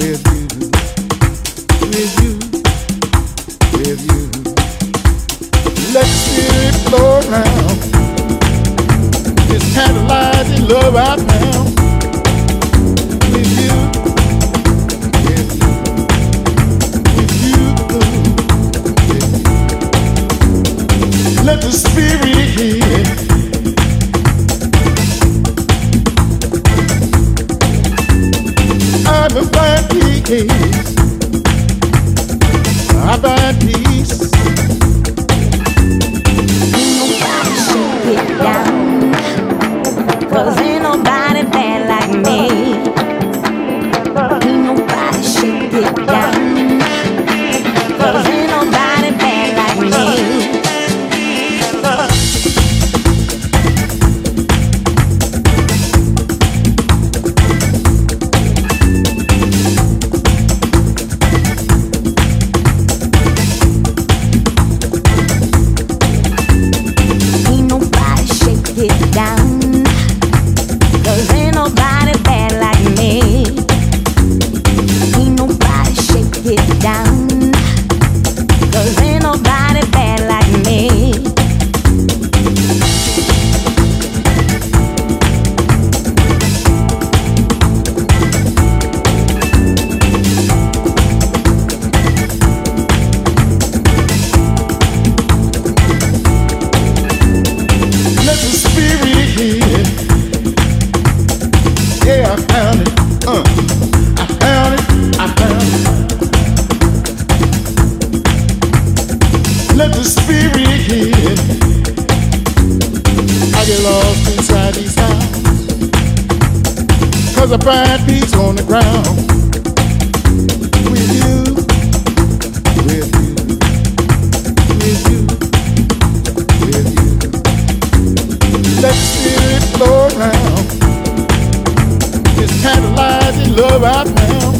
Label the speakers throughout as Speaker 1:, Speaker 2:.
Speaker 1: We're I get lost inside these times. Cause I find peace on the ground. With you, with you, with you, with you. Let the spirit flow around. This kind of lies in love I found.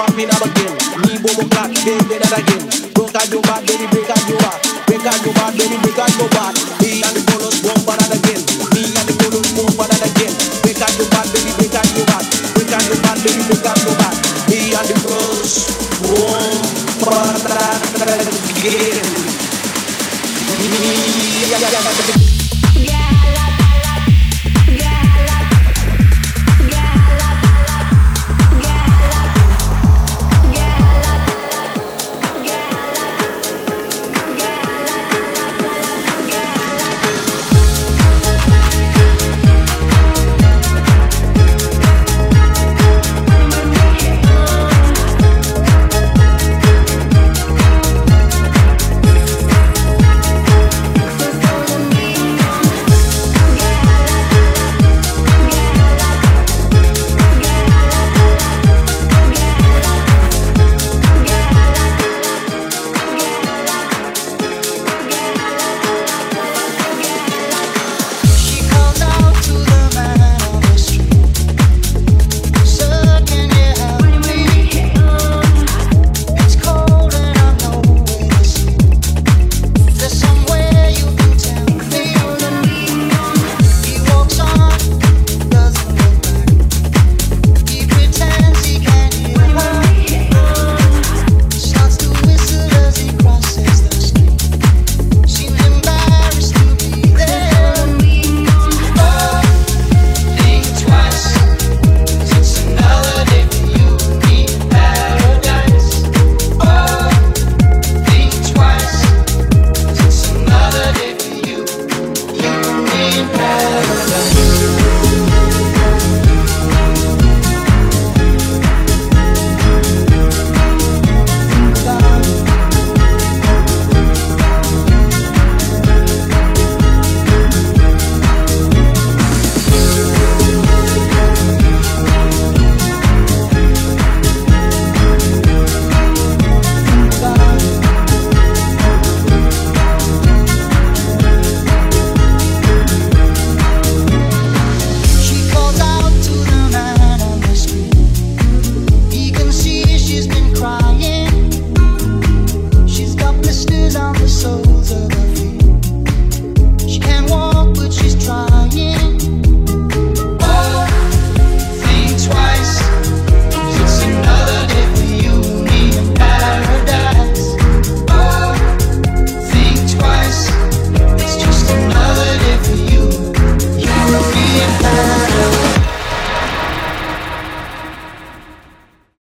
Speaker 2: fuck me now again. Me bobo black, they did that again. Broke out your back, baby, break out your back. Break out your back, baby, break out your back.